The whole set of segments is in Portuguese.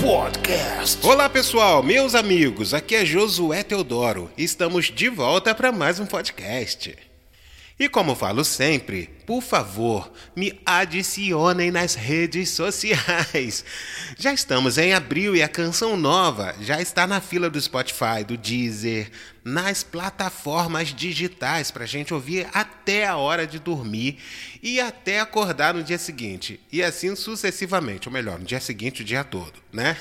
Podcast. Olá pessoal, meus amigos, aqui é Josué Teodoro. Estamos de volta para mais um podcast. E como falo sempre, por favor, me adicionem nas redes sociais. Já estamos em abril e a canção nova já está na fila do Spotify, do Deezer, nas plataformas digitais para a gente ouvir até a hora de dormir e até acordar no dia seguinte. E assim sucessivamente, ou melhor, no dia seguinte, o dia todo, né?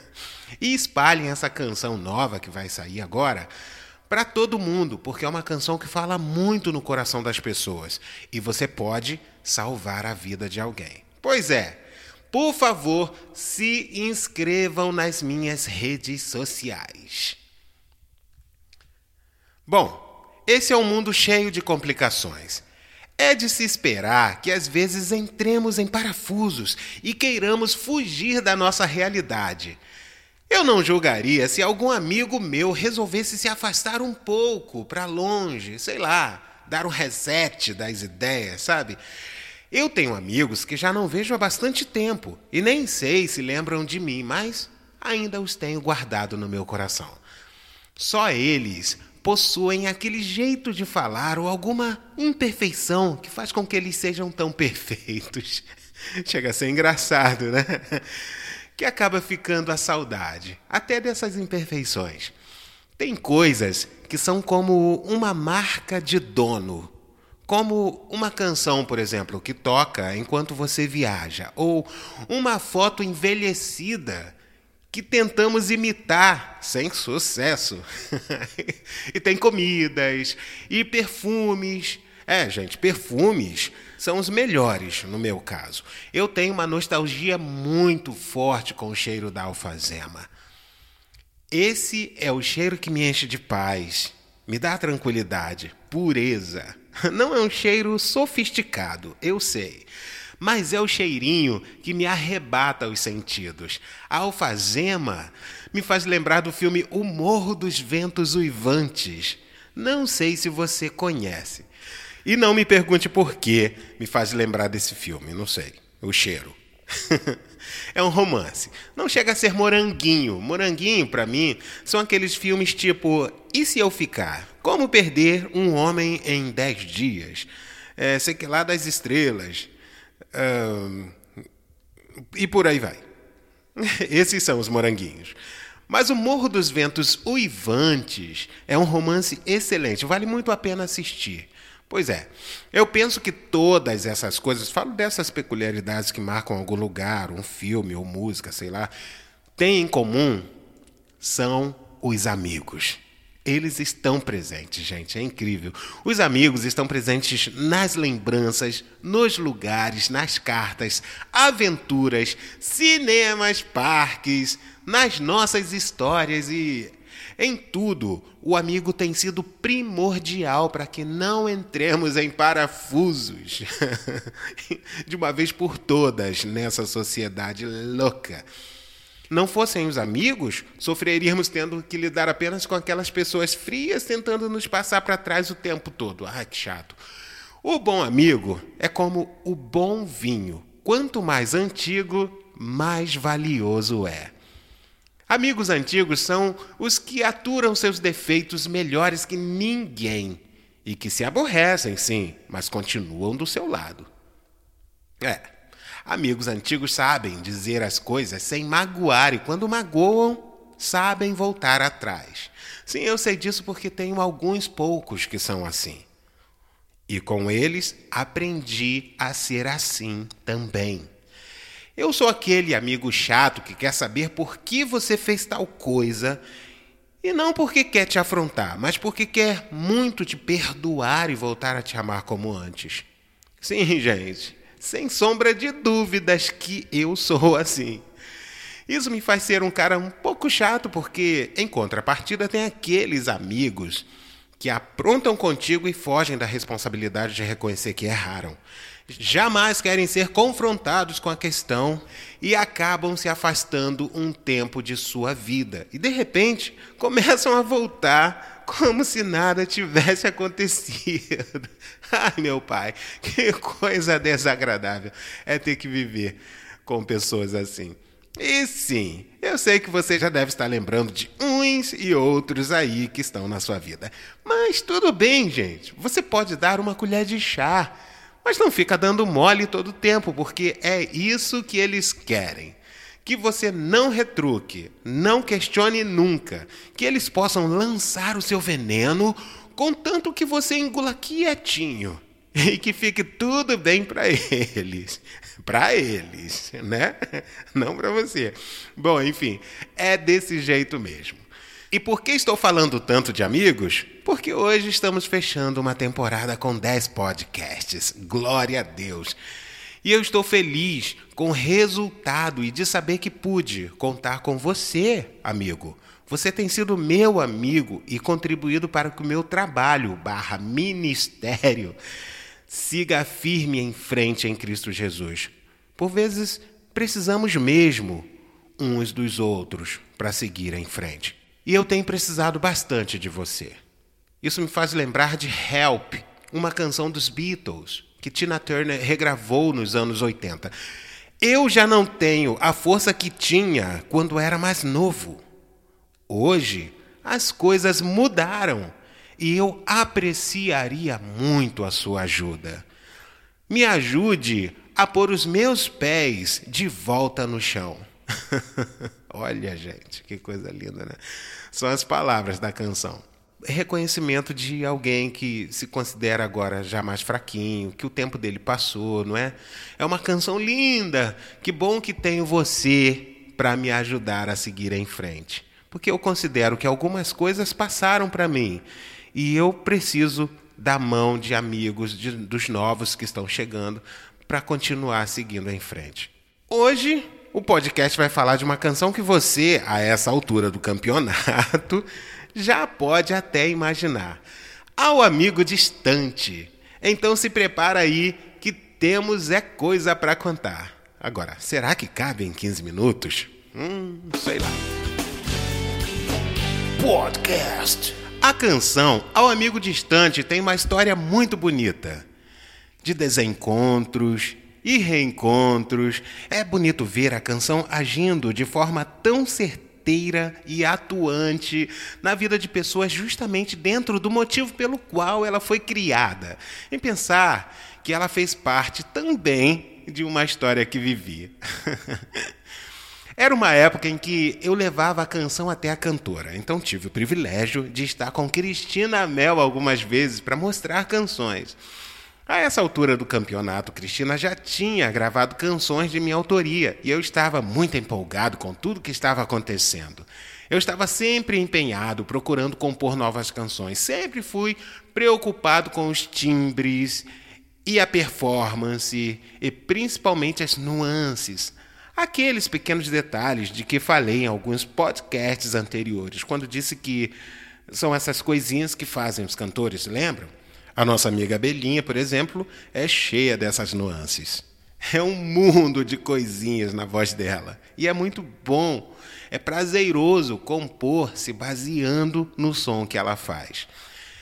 e espalhem essa canção nova que vai sair agora para todo mundo, porque é uma canção que fala muito no coração das pessoas e você pode salvar a vida de alguém. Pois é, por favor, se inscrevam nas minhas redes sociais. Bom, esse é um mundo cheio de complicações. É de se esperar que às vezes entremos em parafusos e queiramos fugir da nossa realidade. Eu não julgaria se algum amigo meu resolvesse se afastar um pouco para longe, sei lá, dar um reset das ideias, sabe? Eu tenho amigos que já não vejo há bastante tempo e nem sei se lembram de mim, mas ainda os tenho guardado no meu coração. Só eles possuem aquele jeito de falar ou alguma imperfeição que faz com que eles sejam tão perfeitos. Chega a ser engraçado, né? Que acaba ficando a saudade, até dessas imperfeições. Tem coisas que são como uma marca de dono, como uma canção, por exemplo, que toca enquanto você viaja, ou uma foto envelhecida que tentamos imitar sem sucesso. e tem comidas e perfumes. É, gente, perfumes são os melhores, no meu caso. Eu tenho uma nostalgia muito forte com o cheiro da alfazema. Esse é o cheiro que me enche de paz, me dá tranquilidade, pureza. Não é um cheiro sofisticado, eu sei, mas é o cheirinho que me arrebata os sentidos. A alfazema me faz lembrar do filme O Morro dos Ventos Uivantes. Não sei se você conhece. E não me pergunte por que me faz lembrar desse filme, não sei. O cheiro. é um romance. Não chega a ser moranguinho. Moranguinho, para mim, são aqueles filmes tipo E se eu ficar? Como perder um homem em dez dias? É, sei que lá das estrelas. e por aí vai. Esses são os moranguinhos. Mas o Morro dos Ventos Uivantes é um romance excelente, vale muito a pena assistir. Pois é, eu penso que todas essas coisas, falo dessas peculiaridades que marcam algum lugar, um filme ou música, sei lá, têm em comum são os amigos. Eles estão presentes, gente, é incrível. Os amigos estão presentes nas lembranças, nos lugares, nas cartas, aventuras, cinemas, parques, nas nossas histórias e em tudo, o amigo tem sido primordial para que não entremos em parafusos de uma vez por todas nessa sociedade louca. Não fossem os amigos, sofreríamos tendo que lidar apenas com aquelas pessoas frias tentando nos passar para trás o tempo todo. Ai, que chato. O bom amigo é como o bom vinho. Quanto mais antigo, mais valioso é. Amigos antigos são os que aturam seus defeitos melhores que ninguém e que se aborrecem, sim, mas continuam do seu lado. É, amigos antigos sabem dizer as coisas sem magoar e, quando magoam, sabem voltar atrás. Sim, eu sei disso porque tenho alguns poucos que são assim. E com eles aprendi a ser assim também. Eu sou aquele amigo chato que quer saber por que você fez tal coisa e não porque quer te afrontar, mas porque quer muito te perdoar e voltar a te amar como antes. Sim, gente, sem sombra de dúvidas que eu sou assim. Isso me faz ser um cara um pouco chato, porque, em contrapartida, tem aqueles amigos que aprontam contigo e fogem da responsabilidade de reconhecer que erraram jamais querem ser confrontados com a questão e acabam se afastando um tempo de sua vida. E de repente começam a voltar como se nada tivesse acontecido. Ai, meu pai, que coisa desagradável é ter que viver com pessoas assim. E sim, eu sei que você já deve estar lembrando de uns e outros aí que estão na sua vida. Mas tudo bem, gente. Você pode dar uma colher de chá. Mas não fica dando mole todo o tempo, porque é isso que eles querem. Que você não retruque, não questione nunca, que eles possam lançar o seu veneno, contanto que você engula quietinho e que fique tudo bem para eles. Para eles, né? Não para você. Bom, enfim, é desse jeito mesmo. E por que estou falando tanto de amigos? Porque hoje estamos fechando uma temporada com 10 podcasts. Glória a Deus. E eu estou feliz com o resultado e de saber que pude contar com você, amigo. Você tem sido meu amigo e contribuído para que o meu trabalho barra ministério siga firme em frente em Cristo Jesus. Por vezes, precisamos mesmo uns dos outros para seguir em frente. E eu tenho precisado bastante de você. Isso me faz lembrar de Help, uma canção dos Beatles, que Tina Turner regravou nos anos 80. Eu já não tenho a força que tinha quando era mais novo. Hoje, as coisas mudaram e eu apreciaria muito a sua ajuda. Me ajude a pôr os meus pés de volta no chão. Olha, gente, que coisa linda, né? São as palavras da canção. Reconhecimento de alguém que se considera agora já mais fraquinho, que o tempo dele passou, não é? É uma canção linda. Que bom que tenho você para me ajudar a seguir em frente. Porque eu considero que algumas coisas passaram para mim e eu preciso da mão de amigos, de, dos novos que estão chegando, para continuar seguindo em frente. Hoje, o podcast vai falar de uma canção que você, a essa altura do campeonato, já pode até imaginar. Ao amigo distante. Então se prepara aí que temos é coisa para contar. Agora, será que cabe em 15 minutos? Hum, sei lá. Podcast. A canção Ao Amigo Distante tem uma história muito bonita. De desencontros e reencontros. É bonito ver a canção agindo de forma tão certeira e atuante na vida de pessoas justamente dentro do motivo pelo qual ela foi criada. Em pensar que ela fez parte também de uma história que vivi. Era uma época em que eu levava a canção até a cantora, então tive o privilégio de estar com Cristina Mel algumas vezes para mostrar canções. A essa altura do campeonato, Cristina já tinha gravado canções de minha autoria e eu estava muito empolgado com tudo que estava acontecendo. Eu estava sempre empenhado, procurando compor novas canções. Sempre fui preocupado com os timbres e a performance, e principalmente as nuances, aqueles pequenos detalhes de que falei em alguns podcasts anteriores, quando disse que são essas coisinhas que fazem os cantores, lembram? A nossa amiga Belinha, por exemplo, é cheia dessas nuances. É um mundo de coisinhas na voz dela. E é muito bom, é prazeroso compor se baseando no som que ela faz.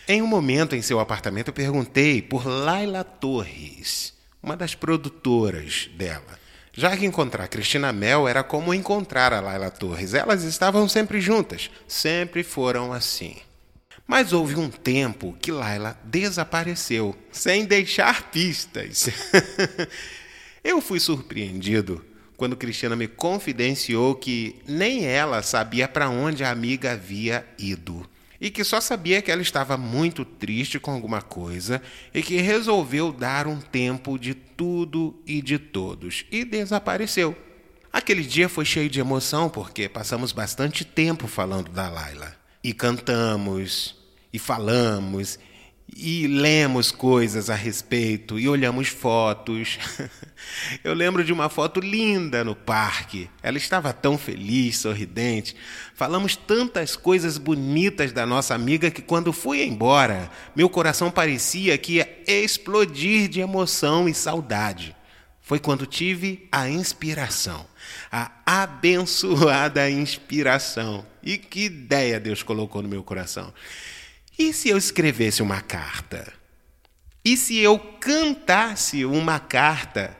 Em um momento em seu apartamento, eu perguntei por Laila Torres, uma das produtoras dela. Já que encontrar Cristina Mel era como encontrar a Laila Torres. Elas estavam sempre juntas, sempre foram assim. Mas houve um tempo que Laila desapareceu, sem deixar pistas. Eu fui surpreendido quando Cristina me confidenciou que nem ela sabia para onde a amiga havia ido e que só sabia que ela estava muito triste com alguma coisa e que resolveu dar um tempo de tudo e de todos e desapareceu. Aquele dia foi cheio de emoção porque passamos bastante tempo falando da Laila e cantamos e falamos e lemos coisas a respeito e olhamos fotos. Eu lembro de uma foto linda no parque. Ela estava tão feliz, sorridente. Falamos tantas coisas bonitas da nossa amiga que quando fui embora, meu coração parecia que ia explodir de emoção e saudade. Foi quando tive a inspiração, a abençoada inspiração. E que ideia Deus colocou no meu coração. E se eu escrevesse uma carta? E se eu cantasse uma carta?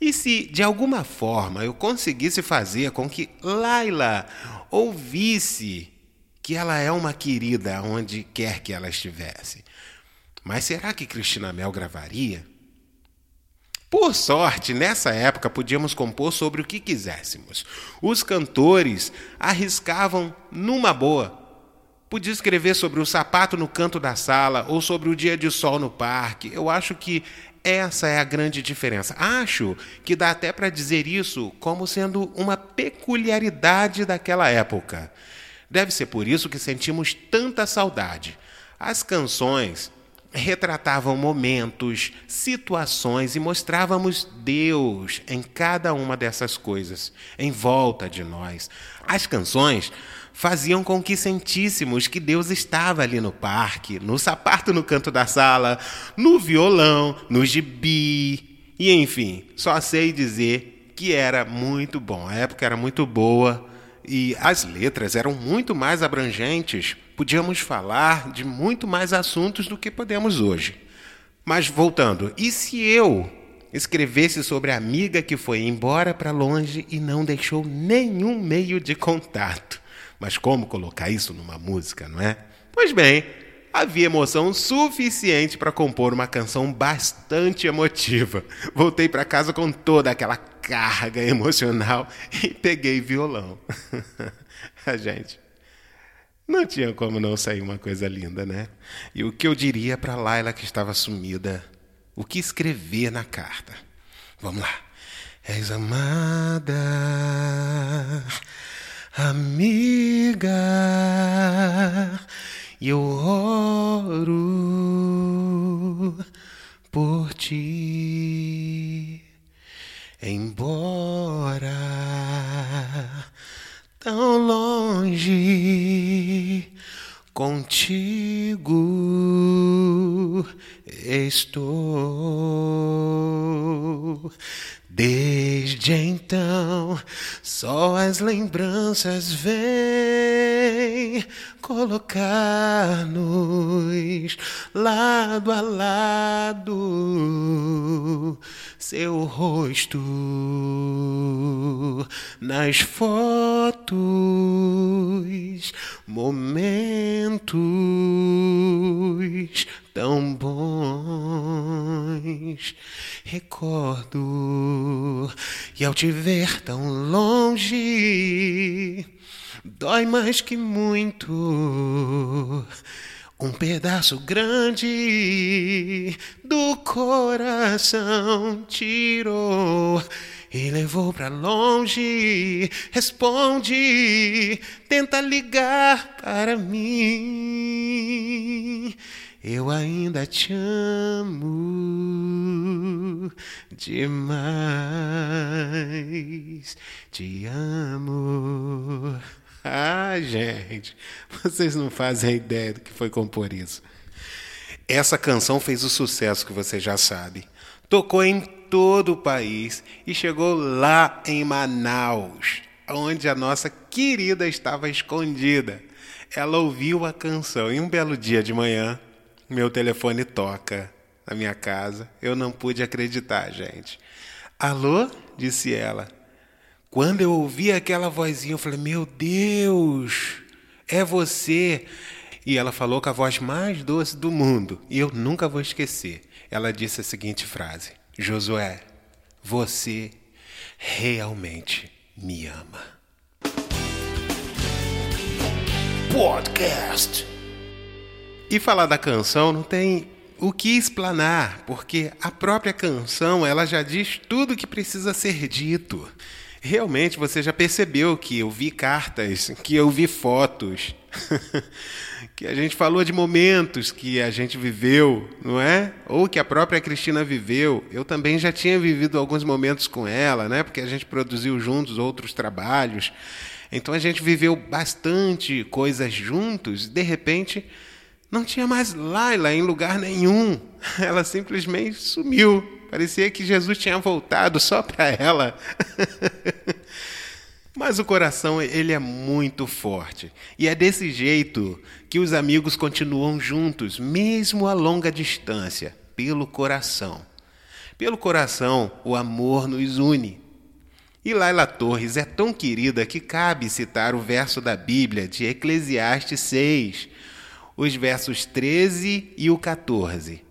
E se de alguma forma eu conseguisse fazer com que Laila ouvisse que ela é uma querida onde quer que ela estivesse. Mas será que Cristina Mel gravaria? Por sorte, nessa época podíamos compor sobre o que quiséssemos. Os cantores arriscavam numa boa. Podia escrever sobre o sapato no canto da sala ou sobre o dia de sol no parque. Eu acho que essa é a grande diferença. Acho que dá até para dizer isso como sendo uma peculiaridade daquela época. Deve ser por isso que sentimos tanta saudade. As canções retratavam momentos, situações e mostrávamos Deus em cada uma dessas coisas, em volta de nós. As canções faziam com que sentíssemos que Deus estava ali no parque, no sapato no canto da sala, no violão, no gibi, e enfim, só sei dizer que era muito bom. A época era muito boa e as letras eram muito mais abrangentes podíamos falar de muito mais assuntos do que podemos hoje. Mas voltando, e se eu escrevesse sobre a amiga que foi embora para longe e não deixou nenhum meio de contato? Mas como colocar isso numa música, não é? Pois bem, havia emoção suficiente para compor uma canção bastante emotiva. Voltei para casa com toda aquela carga emocional e peguei violão. a gente não tinha como não sair uma coisa linda, né? E o que eu diria para Laila que estava sumida? O que escrever na carta? Vamos lá. És amada, Então, só as lembranças vêm colocar-nos lado a lado, seu rosto nas fotos, momentos tão bons. Recordo e ao te ver tão longe, dói mais que muito. Um pedaço grande do coração tirou e levou para longe. Responde, tenta ligar para mim. Eu ainda te amo demais. Te amo. Ah, gente, vocês não fazem ideia do que foi compor isso. Essa canção fez o sucesso que você já sabe. Tocou em todo o país e chegou lá em Manaus, onde a nossa querida estava escondida. Ela ouviu a canção e um belo dia de manhã meu telefone toca na minha casa. Eu não pude acreditar, gente. Alô? disse ela. Quando eu ouvi aquela vozinha, eu falei: Meu Deus, é você. E ela falou com a voz mais doce do mundo. E eu nunca vou esquecer. Ela disse a seguinte frase: Josué, você realmente me ama. Podcast. E falar da canção não tem o que explanar, porque a própria canção ela já diz tudo o que precisa ser dito. Realmente você já percebeu que eu vi cartas, que eu vi fotos, que a gente falou de momentos que a gente viveu, não é? Ou que a própria Cristina viveu. Eu também já tinha vivido alguns momentos com ela, né? Porque a gente produziu juntos outros trabalhos. Então a gente viveu bastante coisas juntos, de repente não tinha mais Laila em lugar nenhum. Ela simplesmente sumiu. Parecia que Jesus tinha voltado só para ela. Mas o coração, ele é muito forte. E é desse jeito que os amigos continuam juntos, mesmo a longa distância, pelo coração. Pelo coração, o amor nos une. E Laila Torres é tão querida que cabe citar o verso da Bíblia de Eclesiastes 6, os versos 13 e o 14.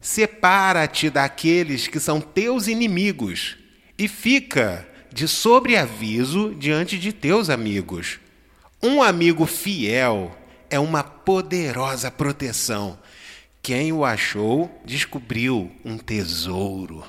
Separa-te daqueles que são teus inimigos e fica de sobreaviso diante de teus amigos. Um amigo fiel é uma poderosa proteção. Quem o achou descobriu um tesouro.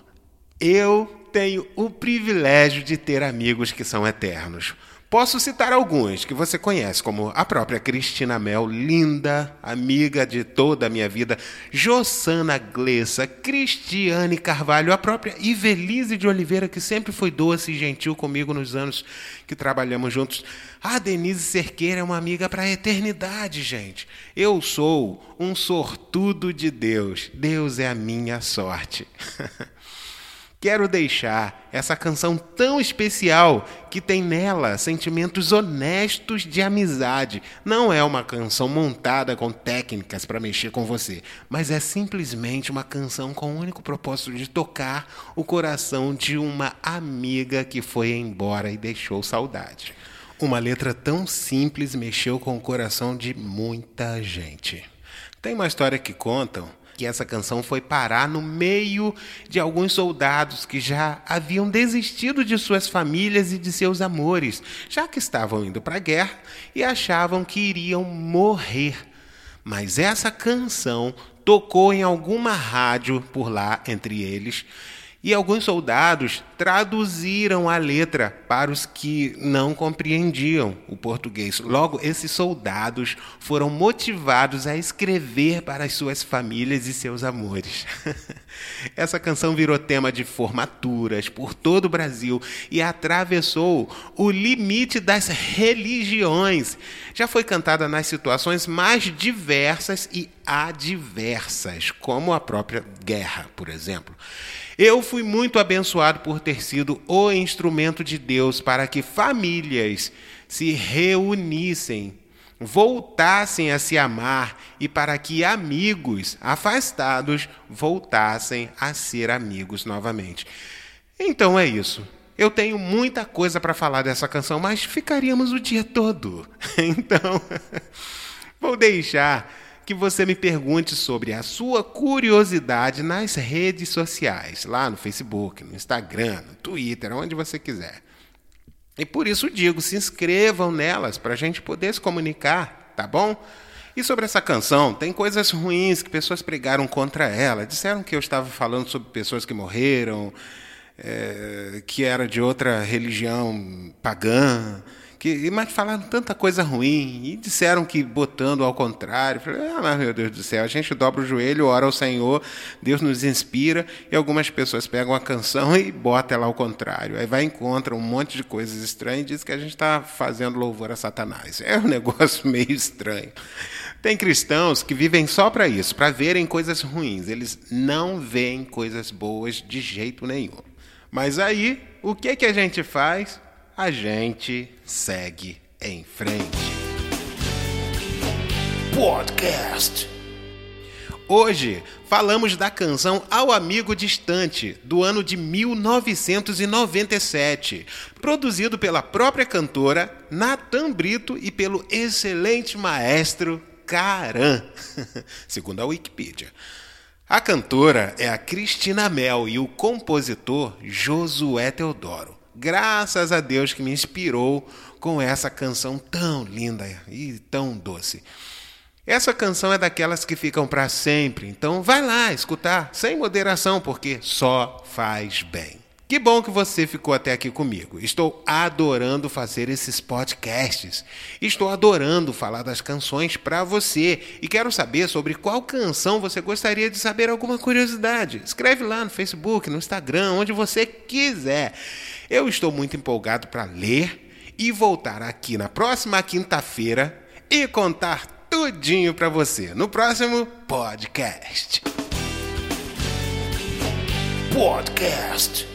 Eu tenho o privilégio de ter amigos que são eternos. Posso citar alguns que você conhece, como a própria Cristina Mel, linda, amiga de toda a minha vida, Jossana Glessa, Cristiane Carvalho, a própria Ivelise de Oliveira, que sempre foi doce e gentil comigo nos anos que trabalhamos juntos. A Denise Cerqueira é uma amiga para a eternidade, gente. Eu sou um sortudo de Deus. Deus é a minha sorte. Quero deixar essa canção tão especial que tem nela sentimentos honestos de amizade. Não é uma canção montada com técnicas para mexer com você, mas é simplesmente uma canção com o único propósito de tocar o coração de uma amiga que foi embora e deixou saudade. Uma letra tão simples mexeu com o coração de muita gente. Tem uma história que contam que essa canção foi parar no meio de alguns soldados que já haviam desistido de suas famílias e de seus amores, já que estavam indo para a guerra e achavam que iriam morrer. Mas essa canção tocou em alguma rádio por lá entre eles e alguns soldados traduziram a letra para os que não compreendiam o português. Logo, esses soldados foram motivados a escrever para as suas famílias e seus amores. Essa canção virou tema de formaturas por todo o Brasil e atravessou o limite das religiões. Já foi cantada nas situações mais diversas e adversas, como a própria guerra, por exemplo. Eu fui muito abençoado por ter sido o instrumento de Deus para que famílias se reunissem, voltassem a se amar e para que amigos afastados voltassem a ser amigos novamente. Então é isso. Eu tenho muita coisa para falar dessa canção, mas ficaríamos o dia todo. Então, vou deixar que você me pergunte sobre a sua curiosidade nas redes sociais, lá no Facebook, no Instagram, no Twitter, onde você quiser. E por isso digo, se inscrevam nelas para a gente poder se comunicar, tá bom? E sobre essa canção, tem coisas ruins que pessoas pregaram contra ela. Disseram que eu estava falando sobre pessoas que morreram, é, que era de outra religião pagã que, mas falaram tanta coisa ruim e disseram que botando ao contrário. Falei, ah, meu Deus do céu, a gente dobra o joelho, ora ao Senhor, Deus nos inspira e algumas pessoas pegam a canção e botam ela ao contrário. Aí vai encontra um monte de coisas estranhas e diz que a gente está fazendo louvor a Satanás. É um negócio meio estranho. Tem cristãos que vivem só para isso, para verem coisas ruins. Eles não veem coisas boas de jeito nenhum. Mas aí, o que, que a gente faz? a gente segue em frente. Podcast. Hoje falamos da canção Ao Amigo Distante, do ano de 1997, produzido pela própria cantora Natan Brito e pelo excelente maestro Caran, segundo a Wikipedia. A cantora é a Cristina Mel e o compositor Josué Teodoro. Graças a Deus que me inspirou com essa canção tão linda e tão doce. Essa canção é daquelas que ficam para sempre, então vai lá escutar sem moderação, porque só faz bem. Que bom que você ficou até aqui comigo. Estou adorando fazer esses podcasts. Estou adorando falar das canções para você e quero saber sobre qual canção você gostaria de saber alguma curiosidade. Escreve lá no Facebook, no Instagram, onde você quiser. Eu estou muito empolgado para ler e voltar aqui na próxima quinta-feira e contar tudinho para você no próximo podcast. Podcast.